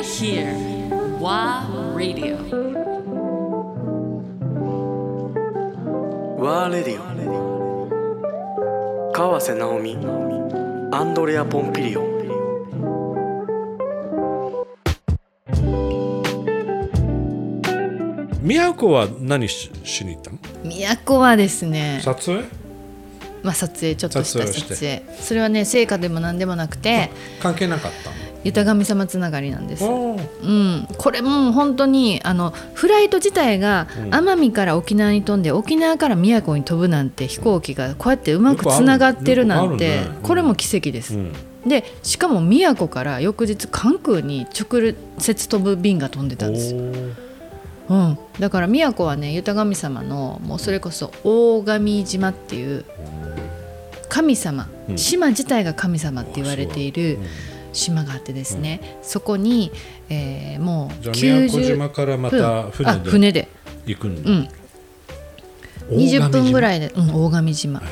are here. WA Radio. ワーレディオ川瀬直美アンドレア・ポンピリオン都は何ししに行ったの？都はですね、撮影？まあ、撮影ちょっとした撮影それはね成果でも何でもなくて。関係なかった豊神様つながりなんです、のうん、これもう本当にあのフライト自体が奄美から沖縄に飛んで沖縄から宮古に飛ぶなんて飛行機がこうやってうまくつながってるなんて、これも奇跡です、うん。でしかも宮古から翌日関空に直接飛ぶ便が飛んでたんです。よ、うん、だから宮古はね豊神様のもうそれこそ大神島っていう神様、うん。島自体が神様って言われている島があってですね、そこに、えーもう宮古90島からま分たあ船で船で、行くんだ、うん、20分ぐらいで、うん、大神島。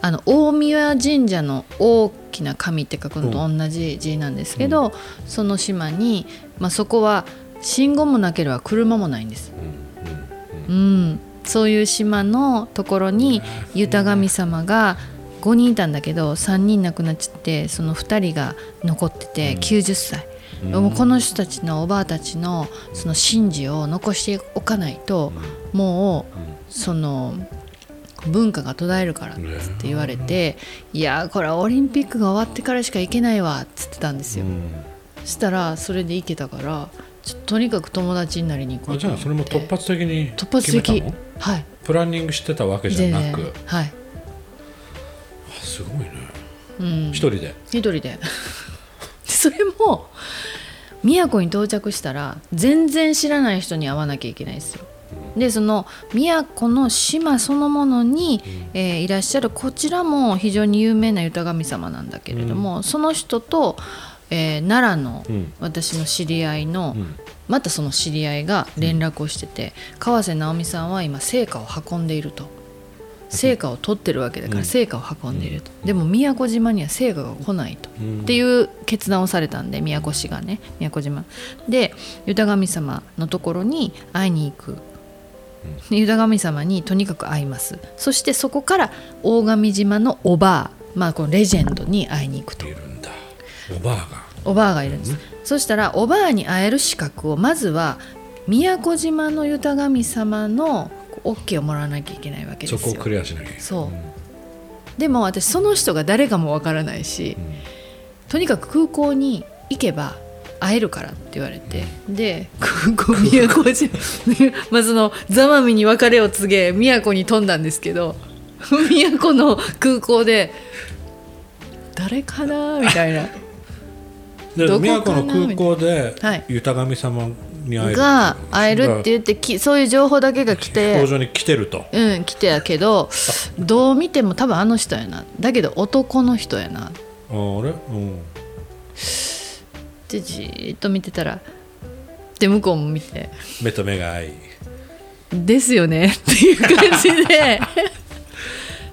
あの大宮神社の大きな神って書くのと同じ字なんですけど、その島に、まあ、そこは信号もなければ車もないんです、うんそういう島のところに豊神様が5人いたんだけど3人亡くなっちゃってその2人が残ってて90歳、もうこの人たちのおばあたちのその神事を残しておかないと、もうその文化が途絶えるからって言われて「いやーこれはオリンピックが終わってからしか行けないわ」っつってたんですよ。したらそれで行けたからとにかく友達になりに行こうじゃあそれも突発的に突発的決めたのはいプランニングして。たわけじゃなく、はい、あすごいね。うん、一人で。一人で。それも宮古に到着したら全然知らない人に会わなきゃいけないですよ。でその宮古の島そのものに、えーいらっしゃるこちらも非常に有名な豊神様なんだけれども、その人と、えー奈良のうん。私の知り合いの、うん。またその知り合いが連絡をしてて、川瀬直美さんは今成果を運んでいると成果を取ってるわけだかうん。ら成果を運んでいると、でも宮古島には成果が来ないと、うん。っていう決断をされたんで宮古市がね宮古島。で豊神様のところに会いに行く。で豊神様にとにかく会います。そしてそこから大神島のおばあ、まあ、このレジェンドに会いに行くと。いるんだ。おばあが。おばあがいるんです、そしたらおばあに会える資格をまずは宮古島の豊神様の OK をもらわなきゃいけないわけですよ。そこをクリアしなきゃいけない。そう。でも私その人が誰かもわからないし、とにかく空港に行けば会えるからって言われて、で空港宮古島 まあその座間味に別れを告げ宮古に飛んだんですけど 宮古の空港で誰かなみたいな。で宮古の空港ではい。豊神様に会える。が会えるって言ってきそういう情報だけが来て工場に来てると。うん来てやけどどう見ても多分あの人やな。だけど男の人やな。ああれ？うん。ってじーっと見てたらで向こうも見て。目と目が合い。ですよね。っていう感じで。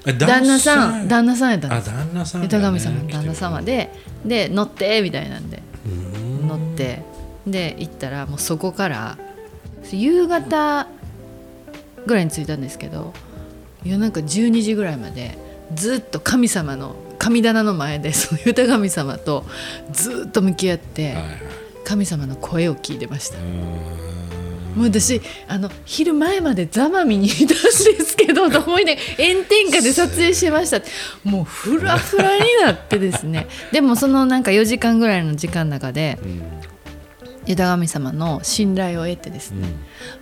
え旦那さん男旦那さんやったんあです。旦那さんだね。豊神様の旦那様でで乗ってみたいなんで。うん。乗ってで行ったらもうそこから夕方ぐらいに着いたんですけど夜中12時ぐらいまでずっと神様の神棚の前で その豊神様とずっと向き合って神様の声を聞いてました。もう私あの昼前までざまみにいたんですけど と思いね炎天下で撮影してました。もうフラフラになってですね。でもそのなんか4時間ぐらいの時間の中でうん豊神様の信頼を得てですね、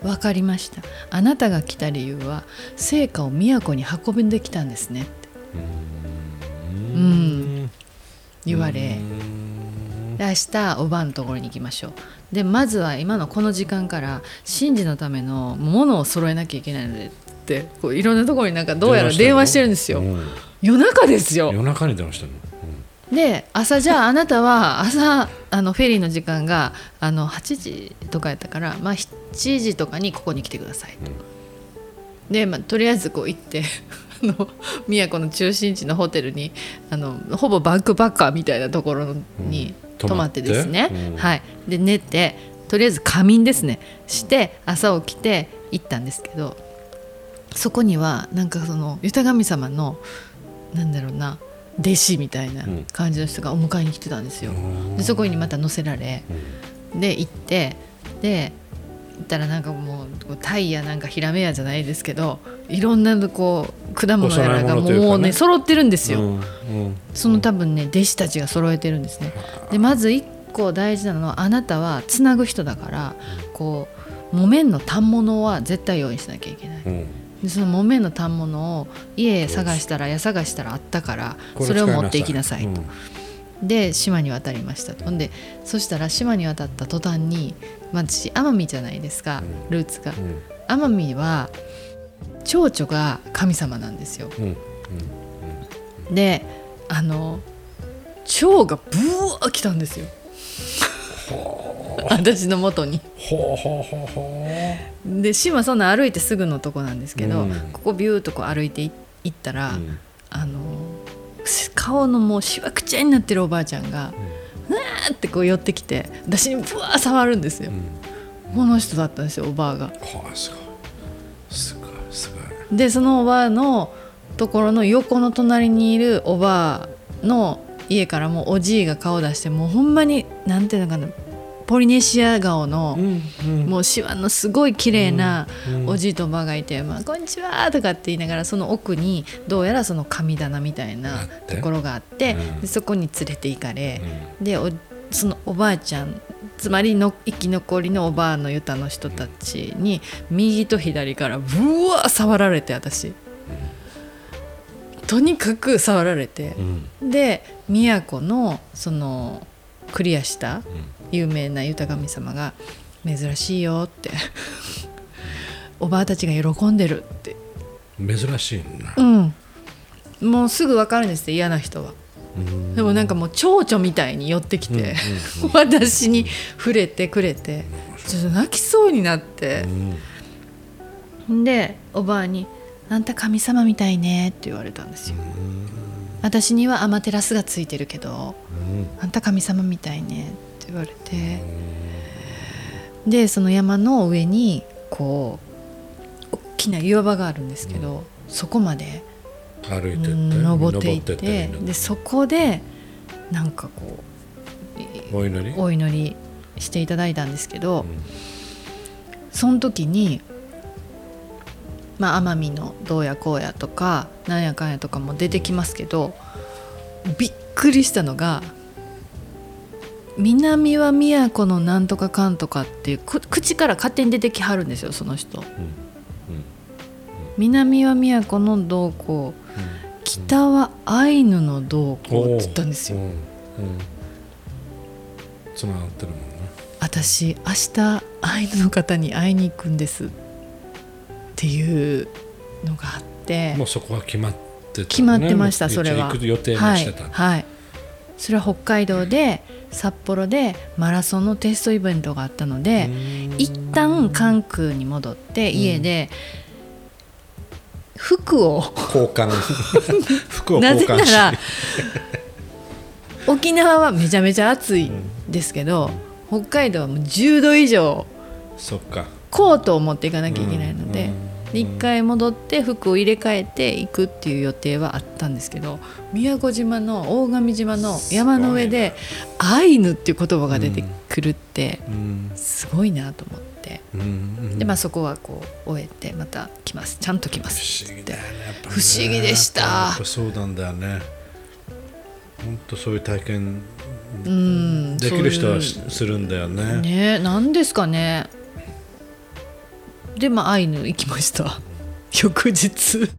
分かりました。あなたが来た理由は成果を都に運んできたんですねって。うん。言われで明日おばんのところに行きましょう。でまずは今のこの時間から神事のためのものを揃えなきゃいけないのでってこういろんなところになんかどうやら電話してるんですよ。うん。夜中ですよ。夜中に電話してるの？で朝じゃああなたは朝あのフェリーの時間があの8時とかやったから、まあ、7時とかにここに来てくださいと。で、まあ、とりあえずこう行って あの宮古の中心地のホテルにあのほぼバックパッカーみたいなところに泊まってですね、うん。はい、で寝てとりあえず仮眠ですね。して朝起きて行ったんですけどそこにはなんかその豊神様のなんだろうな弟子みたいな感じの人がお迎えに来てたんですよ。でそこにまた乗せられ。で行ってで行ったらなんかもうタイやなんかヒラメやじゃないですけどいろんなこう果物やらがもうね。揃ってるんですよ。その多分ね弟子たちが揃えてるんですね。でまず一個大事なのはあなたはつなぐ人だからこう木綿の反物は絶対用意しなきゃいけない。うんでその木綿の反物を家へ探したら家探したらあったからこそれを持っていきなさいと。うん。で島に渡りましたと。ほんでそしたら島に渡った途端に、まあ、私奄美じゃないですかルーツが。うん。奄美は蝶々が神様なんですよ。うん。であの蝶がブワー来たんですよ 私の元に。ほうほうほうほで島そんな歩いてすぐのとこなんですけど、うん。ここビューっとこう歩いてい行ったら、ううん。あの顔のもうしわくちゃになってるおばあちゃんが、うわーってこう寄ってきて私にブワー触るんですよ、この人だったんですよおばあが。はあすごい。すごいすごい。でそのおばあのところの横の隣にいるおばあの家からもおじいが顔出してもうほんまになんていうのかなポリネシア顔の、もうシワのすごい綺麗なおじいとおばあがいて「まあ、こんにちは」とかって言いながらその奥にどうやらその神棚みたいあなところがあってうん。でそこに連れて行かれでおそのおばあちゃんつまりの生き残りのおばあのユタの人たちに右と左からブワー触られて私。とにかく触られてう、ん。で宮古のそのクリアした有名な豊神様が「珍しいよ」って。おばあたちが喜んでるって。珍しいな。うん。もうすぐ分かるんですって嫌な人は。うん。でもなんかもう蝶々みたいに寄ってきて、私に触れてくれてちょっと泣きそうになって。う、ん。でおばあに「あんた神様みたいね」って言われたんですよ。私にはアマテラスがついてるけどあんた神様みたいね言われて。でその山の上にこう大きな岩場があるんですけど、そこまで歩いて登っていっててでそこでなんかこうお祈り？お祈りしていただいたんですけど、その時にまあ奄美のどうやこうやとかなんやかんやとかも出てきますけどびっくりしたのが南は都のなんとかかんとかっていうく口から勝手に出てきはるんですよその人。南は都のどうこう北はアイヌのどうこうって言ったんですよ。つながってるもんね。私明日アイヌの方に会いに行くんです。っていうのがあって。もうそこは決まってたね。決まってましたそれは。行く予定もはいしてた。はいそれは北海道で札幌でマラソンのテストイベントがあったので一旦関空に戻って家で服を。交換。服をな交換し。ぜなら沖縄はめちゃめちゃ暑いですけど北海道はもう10度以上そっか。コートを持っていかなきゃいけないので,、うんで一回戻って服を入れ替えていくっていう予定はあったんですけど宮古島の大神島の山の上で「アイヌ」っていう言葉が出てくるってうん。すごいなと思って。うん。でまあそこはこう終えてまた来ます。ちゃんと来ます不思議だよねやっぱね。不思議でした。やっぱそうなんだよね。本当そういう体験うんできる人はするんだよね。ねなんですかねでまあアイヌ行きました。翌日。